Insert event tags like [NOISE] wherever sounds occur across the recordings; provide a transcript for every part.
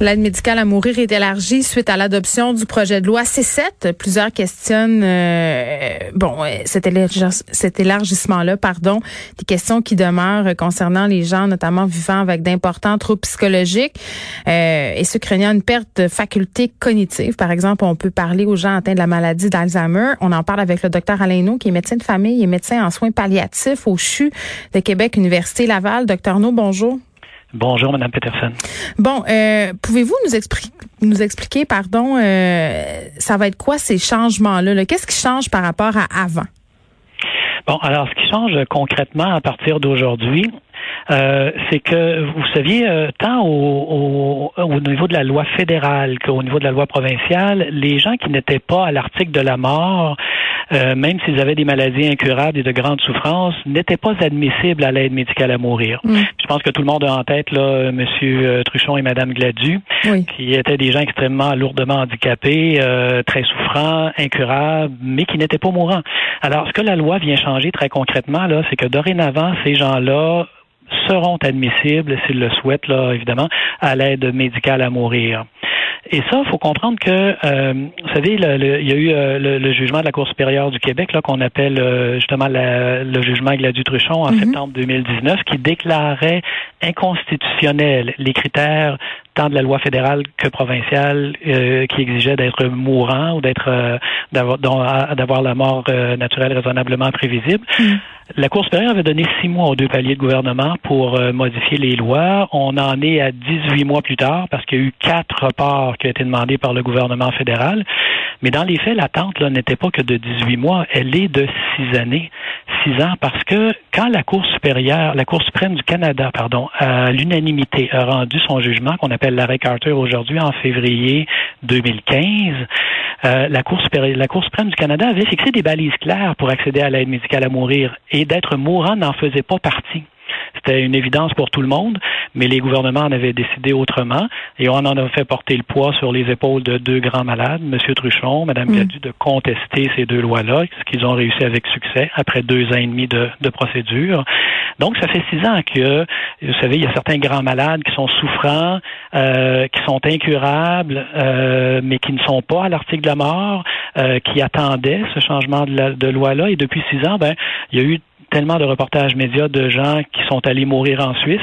L'aide médicale à mourir est élargie suite à l'adoption du projet de loi C7. Plusieurs questionnent euh, bon cet, élargissement-là, pardon, des questions qui demeurent concernant les gens, notamment vivant avec d'importants troubles psychologiques euh, et ceux craignant une perte de facultés cognitives. Par exemple, on peut parler aux gens atteints de la maladie d'Alzheimer. On en parle avec le docteur Alain No, qui est médecin de famille et médecin en soins palliatifs au CHU de Québec, Université Laval. Docteur No, bonjour. Bonjour, Madame Peterson. Bon, euh, pouvez-vous nous, expliquer, nous expliquer, pardon, euh, ça va être quoi ces changements-là? -là, quest ce qui change par rapport à avant? Bon, alors ce qui change concrètement à partir d'aujourd'hui, euh, c'est que vous saviez, euh, tant au, au, au, niveau de la loi fédérale qu'au niveau de la loi provinciale, les gens qui n'étaient pas à l'article de la mort euh, même s'ils avaient des maladies incurables et de grandes souffrances, n'étaient pas admissibles à l'aide médicale à mourir. Mm. Je pense que tout le monde a en tête là, Monsieur Truchon et Madame Gladu, qui étaient des gens extrêmement lourdement handicapés, euh, très souffrants, incurables, mais qui n'étaient pas mourants. Alors, ce que la loi vient changer très concrètement, là, c'est que dorénavant, ces gens-là seront admissibles, s'ils le souhaitent, là, évidemment, à l'aide médicale à mourir. Et ça, il faut comprendre que, euh, vous savez, le, il y a eu euh, le, jugement de la Cour supérieure du Québec, là, qu'on appelle euh, justement le jugement Gladu-Truchon en mhm. septembre 2019, qui déclarait inconstitutionnel les critères tant de la loi fédérale que provinciale qui exigeait d'être mourant ou d'être d'avoir la mort naturelle raisonnablement prévisible. Mhm. La Cour supérieure avait donné six mois aux deux paliers de gouvernement pour modifier les lois. On en est à 18 mois plus tard parce qu'il y a eu quatre reports qui a été demandé par le gouvernement fédéral. Mais dans les faits, l'attente n'était pas que de 18 mois, elle est de six années, six ans, parce que quand la Cour supérieure, la Cour suprême du Canada, pardon, à l'unanimité a rendu son jugement qu'on appelle l'arrêt Carter aujourd'hui en février 2015, euh, la, la Cour suprême du Canada avait fixé des balises claires pour accéder à l'aide médicale à mourir et d'être mourant n'en faisait pas partie. C'était une évidence pour tout le monde, mais les gouvernements en avaient décidé autrement et on en a fait porter le poids sur les épaules de deux grands malades, M. Truchon, Mme mm. de contester ces deux lois-là, ce qu'ils ont réussi avec succès après deux ans et demi de, procédure. Donc, ça fait six ans que, vous savez, il y a certains grands malades qui sont souffrants, euh, qui sont incurables, euh, mais qui ne sont pas à l'article de la mort, euh, qui attendaient ce changement de, de loi-là. Et depuis six ans, ben, il y a eu tellement de reportages médias de gens qui sont allés mourir en Suisse.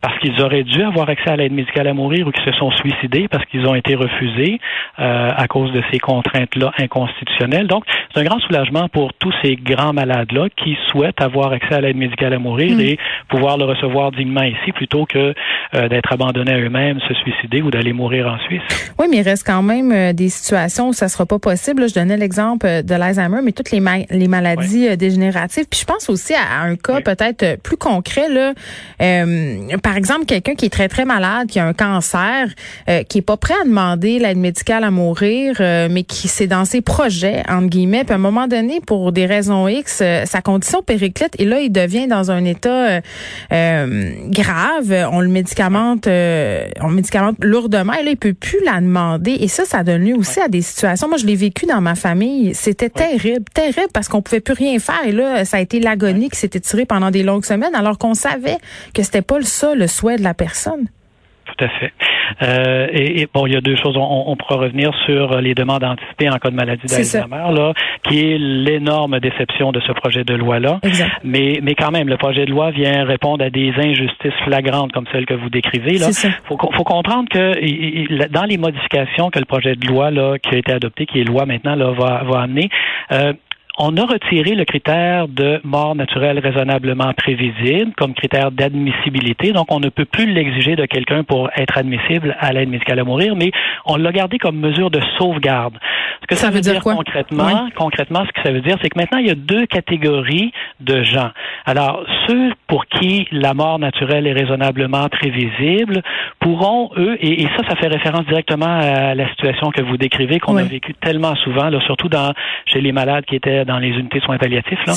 Parce qu'ils auraient dû avoir accès à l'aide médicale à mourir ou qui se sont suicidés parce qu'ils ont été refusés euh, à cause de ces contraintes-là inconstitutionnelles. Donc, c'est un grand soulagement pour tous ces grands malades-là qui souhaitent avoir accès à l'aide médicale à mourir mm. et pouvoir le recevoir dignement ici plutôt que euh, d'être abandonnés à eux-mêmes, se suicider ou d'aller mourir en Suisse. Oui, mais il reste quand même euh, des situations où ça sera pas possible. je donnais l'exemple de l'Alzheimer, mais toutes les, les maladies dégénératives. Puis je pense aussi à, un cas peut-être plus concret là. par par exemple, quelqu'un qui est très, très malade, qui a un cancer, euh, qui est pas prêt à demander l'aide médicale à mourir, euh, mais qui c'est dans ses projets, entre guillemets, puis à un moment donné, pour des raisons X, euh, sa condition périclite, et là, il devient dans un état grave. On le médicamente, on le médicamente lourdement, et là, il peut plus la demander. Et ça, ça donne lieu aussi à des situations. Moi, je l'ai vécu dans ma famille. C'était terrible, terrible, parce qu'on pouvait plus rien faire. Et là, ça a été l'agonie qui s'était tirée pendant des longues semaines, alors qu'on savait que c'était pas le ça, le souhait de la personne. Tout à fait. Euh, et, bon, il y a deux choses. On, on pourra revenir sur les demandes anticipées en cas de maladie d'Alzheimer, là, qui est l'énorme déception de ce projet de loi-là. Mais, mais quand même, le projet de loi vient répondre à des injustices flagrantes comme celles que vous décrivez. Là, faut, faut comprendre que dans les modifications que le projet de loi là qui a été adopté, qui est loi maintenant là va, va amener. Euh, on a retiré le critère de mort naturelle raisonnablement prévisible comme critère d'admissibilité. Donc, on ne peut plus l'exiger de quelqu'un pour être admissible à l'aide médicale à mourir, mais on l'a gardé comme mesure de sauvegarde. Ce que ça, veut dire, concrètement, concrètement, ce que ça veut dire, c'est que maintenant, il y a deux catégories de gens. Alors, ceux pour qui la mort naturelle est raisonnablement prévisible pourront, eux, et, ça, ça fait référence directement à la situation que vous décrivez, qu'on a vécu tellement souvent, là, surtout dans chez les malades qui étaient dans les unités soins palliatifs. Là.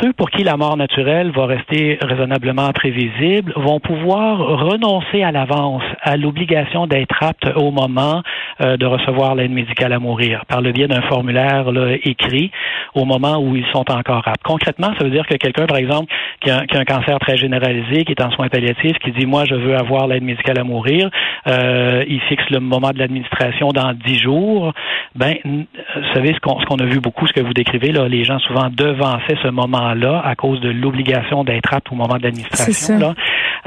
Ceux pour qui la mort naturelle va rester raisonnablement prévisible vont pouvoir renoncer à l'avance à l'obligation d'être apte au moment euh, de recevoir l'aide médicale à mourir par le biais d'un formulaire là, écrit au moment où ils sont encore aptes. Concrètement, ça veut dire que quelqu'un, par exemple, qui a, qui a, un cancer très généralisé, qui est en soins palliatifs, qui dit moi je veux avoir l'aide médicale à mourir, euh, il fixe le moment de l'administration dans dix jours. Ben, vous savez ce qu'on qu'on a vu beaucoup, ce que vous décrivez là, les gens souvent devançaient ce moment-là à cause de l'obligation d'être apte au moment de l'administration.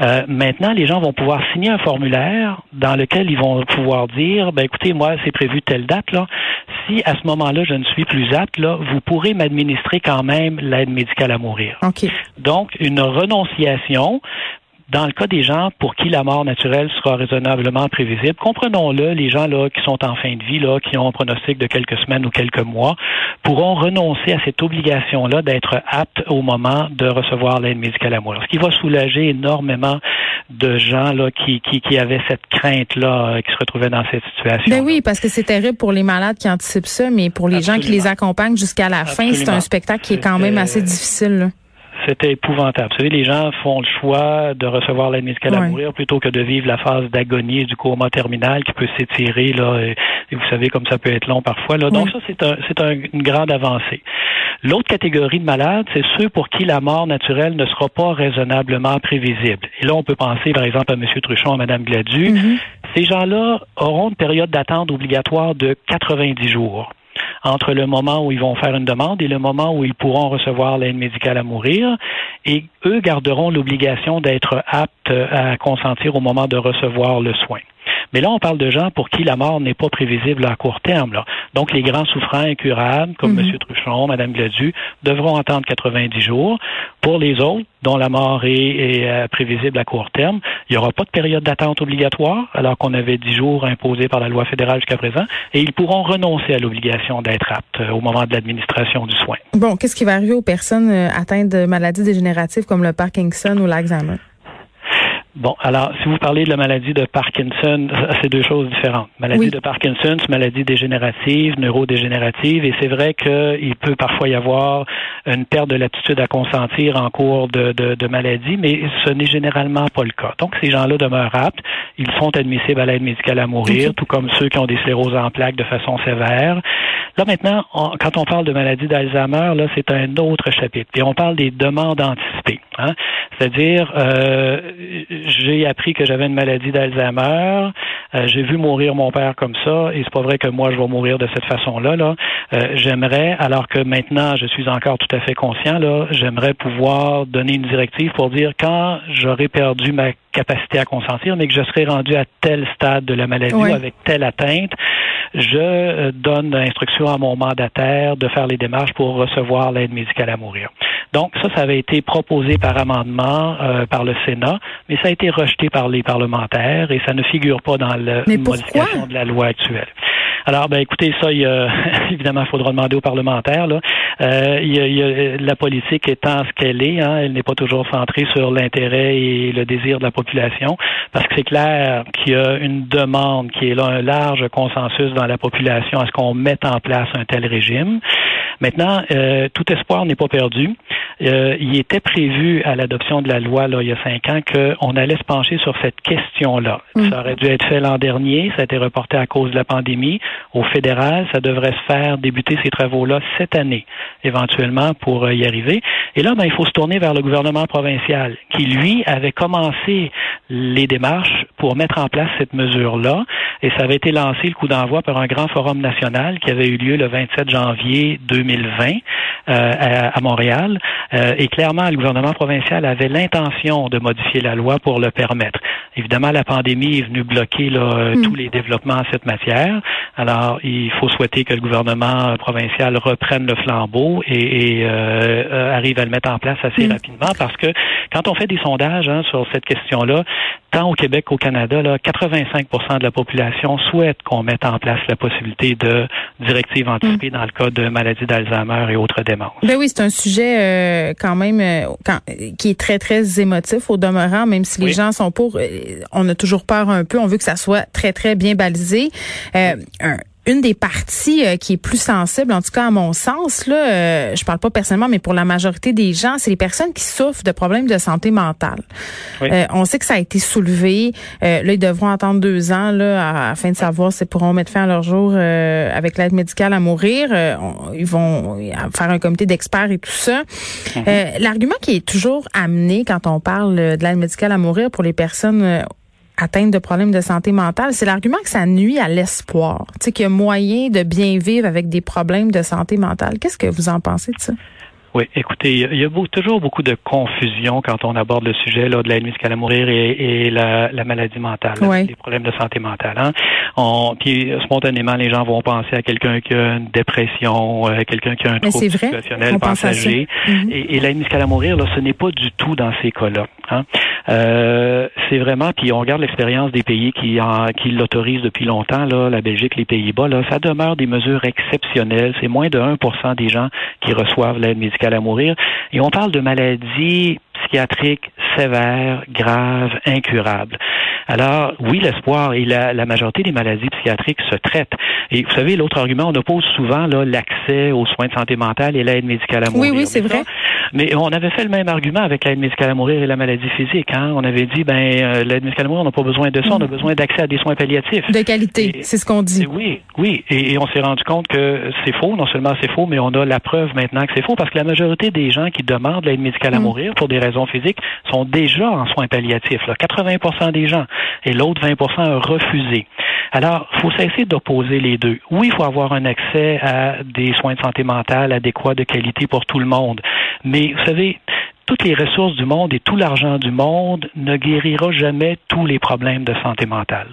Euh, maintenant, les gens vont pouvoir signer un formulaire dans lequel ils vont pouvoir dire, ben écoutez, moi, c'est prévu telle date là. Si à ce moment-là, je ne suis plus apte, là, vous pourrez m'administrer quand même l'aide médicale à mourir. Okay. Donc, une renonciation dans le cas des gens pour qui la mort naturelle sera raisonnablement prévisible, comprenons-le, les gens là qui sont en fin de vie, là, qui ont un pronostic de quelques semaines ou quelques mois, pourront renoncer à cette obligation-là d'être aptes au moment de recevoir l'aide médicale à mourir. Ce qui va soulager énormément de gens là qui, qui, qui avaient cette crainte-là, qui se retrouvaient dans cette situation. Ben oui, parce que c'est terrible pour les malades qui anticipent ça, mais pour les Absolument. gens qui les accompagnent jusqu'à la Absolument. fin, c'est un spectacle qui est quand même assez difficile. Là c'était épouvantable. Vous savez, les gens font le choix de recevoir l'aide médicale à mourir plutôt que de vivre la phase d'agonie du coma terminal qui peut s'étirer là. Et, et, vous savez comme ça peut être long parfois. Là. Donc ça, c'est un, c'est un, une grande avancée. L'autre catégorie de malades, c'est ceux pour qui la mort naturelle ne sera pas raisonnablement prévisible. Et là, on peut penser, par exemple, à M. Truchon, à Mme Gladu. Mm -hmm. Ces gens-là auront une période d'attente obligatoire de 90 jours entre le moment où ils vont faire une demande et le moment où ils pourront recevoir l'aide médicale à mourir. Et eux garderont l'obligation d'être aptes à consentir au moment de recevoir le soin. Mais là, on parle de gens pour qui la mort n'est pas prévisible à court terme. Là. Donc, les grands souffrants incurables, comme mm -hmm. M. Truchon, Mme Gladu, devront attendre 90 jours. Pour les autres, dont la mort est, est euh, prévisible à court terme, il n'y aura pas de période d'attente obligatoire, alors qu'on avait 10 jours imposés par la loi fédérale jusqu'à présent, et ils pourront renoncer à l'obligation d'être aptes euh, au moment de l'administration du soin. Bon, qu'est-ce qui va arriver aux personnes euh, atteintes de maladies dégénératives comme le Parkinson ou l'Alzheimer? Bon, alors, si vous parlez de la maladie de Parkinson, c'est deux choses différentes. Maladie oui. de Parkinson, c'est maladie dégénérative, neurodégénérative, et c'est vrai qu'il peut parfois y avoir une perte de l'attitude à consentir en cours de, de, de maladie, mais ce n'est généralement pas le cas. Donc, ces gens-là demeurent aptes. Ils sont admissibles à l'aide médicale à mourir, okay. tout comme ceux qui ont des scléroses en plaques de façon sévère. Là, maintenant, on, quand on parle de maladie d'Alzheimer, là, c'est un autre chapitre. Et on parle des demandes anticipées. Hein? C'est-à-dire, euh, j'ai appris que j'avais une maladie d'Alzheimer. Euh, j'ai vu mourir mon père comme ça, et c'est pas vrai que moi je vais mourir de cette façon-là. Là, euh, j'aimerais, alors que maintenant je suis encore tout à fait conscient, là, j'aimerais pouvoir donner une directive pour dire quand j'aurai perdu ma capacité à consentir, mais que je serai rendu à tel stade de la maladie oui. avec telle atteinte, je donne l'instruction à mon mandataire de faire les démarches pour recevoir l'aide médicale à mourir. Donc ça, ça avait été proposé par amendement euh, par le Sénat, mais ça a été rejeté par les parlementaires et ça ne figure pas dans la modification de la loi actuelle. Alors, ben écoutez, ça, il y a, [LAUGHS] évidemment, il faudra demander aux parlementaires. Là. Euh, il, y a, il y a, la politique étant ce qu'elle est, hein, elle n'est pas toujours centrée sur l'intérêt et le désir de la population, parce que c'est clair qu'il y a une demande qui est là, un large consensus dans la population à ce qu'on mette en place un tel régime. Maintenant, euh, tout espoir n'est pas perdu. Euh, il était prévu à l'adoption de la loi là, il y a cinq ans qu'on allait se pencher sur cette question-là. Mm. Ça aurait dû être fait l'an dernier, ça a été reporté à cause de la pandémie. Au fédéral, ça devrait se faire débuter ces travaux-là cette année, éventuellement, pour y arriver. Et là, ben, il faut se tourner vers le gouvernement provincial, qui, lui, avait commencé les démarches pour mettre en place cette mesure-là. Et ça avait été lancé, le coup d'envoi, par un grand forum national qui avait eu lieu le 27 janvier 2020 euh, à, à, Montréal. Euh, et clairement, le gouvernement provincial avait l'intention de modifier la loi pour le permettre. Évidemment, la pandémie est venue bloquer là, mm. tous les développements en cette matière. Alors, il faut souhaiter que le gouvernement provincial reprenne le flambeau et, et euh, arrive à le mettre en place assez mm. rapidement parce que quand on fait des sondages hein, sur cette question-là, tant au Québec qu'au Canada, là, 85% de la population souhaite qu'on mette en place la possibilité de directives anticipées mm. dans le cas de maladies d'Alzheimer et autres démences. Ben oui, c'est un sujet euh, quand même euh, quand, qui est très, très émotif au demeurant, même si les oui. gens sont pour, euh, on a toujours peur un peu, on veut que ça soit très, très bien balisé. Euh, un, une des parties euh, qui est plus sensible, en tout cas à mon sens, là, euh, je parle pas personnellement, mais pour la majorité des gens, c'est les personnes qui souffrent de problèmes de santé mentale. Euh, on sait que ça a été soulevé. là, ils devront attendre deux ans là, afin de savoir s'ils pourront mettre fin à leur jour avec l'aide médicale à mourir. ils vont faire un comité d'experts et tout ça. Mm-hmm. L'argument qui est toujours amené quand on parle de l'aide médicale à mourir pour les personnes atteintes de problèmes de santé mentale, c'est l'argument que ça nuit à l'espoir. Tu sais, qu'il y a moyen de bien vivre avec des problèmes de santé mentale. Qu'est-ce que vous en pensez de ça? Oui, écoutez, il y a, toujours beaucoup de confusion quand on aborde le sujet là, de l'aide musicale à mourir et, la, maladie mentale, les problèmes de santé mentale. Hein. On, puis spontanément, les gens vont penser à quelqu'un qui a une dépression, euh, quelqu'un qui a un trouble situationnel passager. Mm-hmm. Et, et l'aide musicale à mourir, là, ce n'est pas du tout dans ces cas-là. Hein. Euh, c'est vraiment, puis on regarde l'expérience des pays qui, en, qui l'autorisent depuis longtemps, là, la Belgique, les Pays-Bas, là, ça demeure des mesures exceptionnelles. C'est moins de 1% des gens qui reçoivent l'aide médicale à mourir. Et on parle de maladies psychiatriques sévères, graves, incurables. Alors, oui, l'espoir et la, la, majorité des maladies psychiatriques se traitent. Et vous savez, l'autre argument, on oppose souvent l'accès aux soins de santé mentale et l'aide médicale à mourir. Oui, oui, c'est vrai. Mais on avait fait le même argument avec l'aide médicale à mourir et la maladie physique. Hein? On avait dit, ben, euh, l'aide médicale à mourir, on n'a pas besoin de ça, on a mm. besoin d'accès à des soins palliatifs. De qualité, c'est ce qu'on dit. Oui, oui. Et, on s'est rendu compte que c'est faux. Non seulement c'est faux, mais on a la preuve maintenant que c'est faux parce que la majorité des gens qui demandent l'aide médicale à mm. mourir pour des raisons physiques sont déjà en soins palliatifs. Là. 80% des gens. Et l'autre 20% a refusé. Alors, il faut cesser d'opposer les deux. Oui, il faut avoir un accès à des soins de santé mentale adéquats de qualité pour tout le monde. Mais vous savez, toutes les ressources du monde et tout l'argent du monde ne guérira jamais tous les problèmes de santé mentale.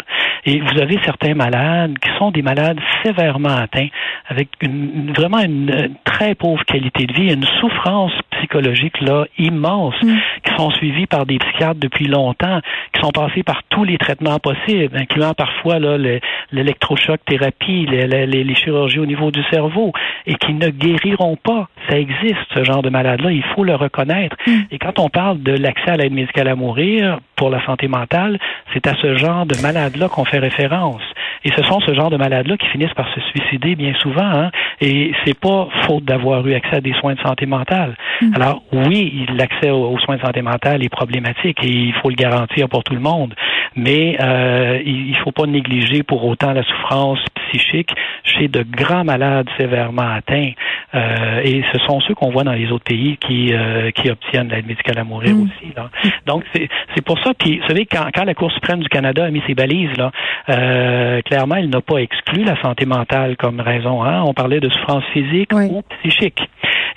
Et vous avez certains malades qui sont des malades sévèrement atteints, avec une, vraiment une, très pauvre qualité de vie, une souffrance psychologique là immense, mm. qui sont suivis par des psychiatres depuis longtemps, sont passés par tous les traitements possibles, incluant parfois l'électrochoc thérapie, les, les, les, chirurgies au niveau du cerveau, et qui ne guériront pas. Ça existe ce genre de malade-là, il faut le reconnaître. Mm. Et quand on parle de l'accès à l'aide médicale à mourir pour la santé mentale, c'est à ce genre de malade-là qu'on fait référence. Et ce sont ce genre de malades-là qui finissent par se suicider bien souvent. Hein? Et c'est pas faute d'avoir eu accès à des soins de santé mentale. Mm. Alors oui, l'accès aux, soins de santé mentale est problématique et il faut le garantir pour tout le monde. Mais euh, il, ne faut pas négliger pour autant la souffrance psychique chez de grands malades sévèrement atteints. Euh, et ce sont ceux qu'on voit dans les autres pays qui, euh, qui obtiennent l'aide médicale à mourir mm. aussi. Là. Donc c'est pour ça. Puis vous savez quand, quand la Cour suprême du Canada a mis ses balises là, euh, clairement, il n'a pas exclu la santé mentale comme raison. Hein? On parlait de souffrance physique ou psychique.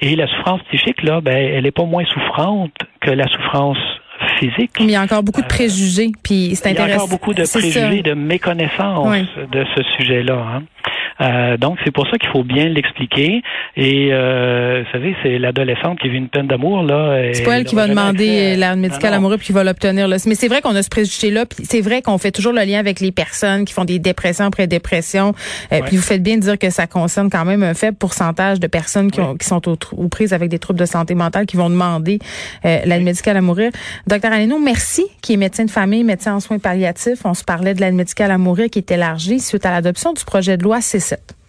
Et la souffrance psychique, là, ben, elle n'est pas moins souffrante que la souffrance physique. Mais il y a encore beaucoup de préjugés, puis c'est intéressant. Il y a encore beaucoup de préjugés, de méconnaissance de ce sujet-là. Hein. Euh, donc, c'est pour ça qu'il faut bien l'expliquer. Et, euh, vous savez, c'est l'adolescente qui vit une peine d'amour. là. C'est pas elle qui va demander l'aide médicale amoureuse puis qui va l'obtenir. Là. Mais c'est vrai qu'on a ce préjugé-là. Puis c'est vrai qu'on fait toujours le lien avec les personnes qui font des dépressions après dépression. Euh, puis vous faites bien de dire que ça concerne quand même un faible pourcentage de personnes qui, ont, qui sont aux, prises avec des troubles de santé mentale qui vont demander euh, l'aide médicale à mourir. Docteur Aleno, merci, qui est médecin de famille, médecin en soins palliatifs. On se parlait de l'aide médicale à mourir qui est élargie suite à l'adoption du projet de loi C7.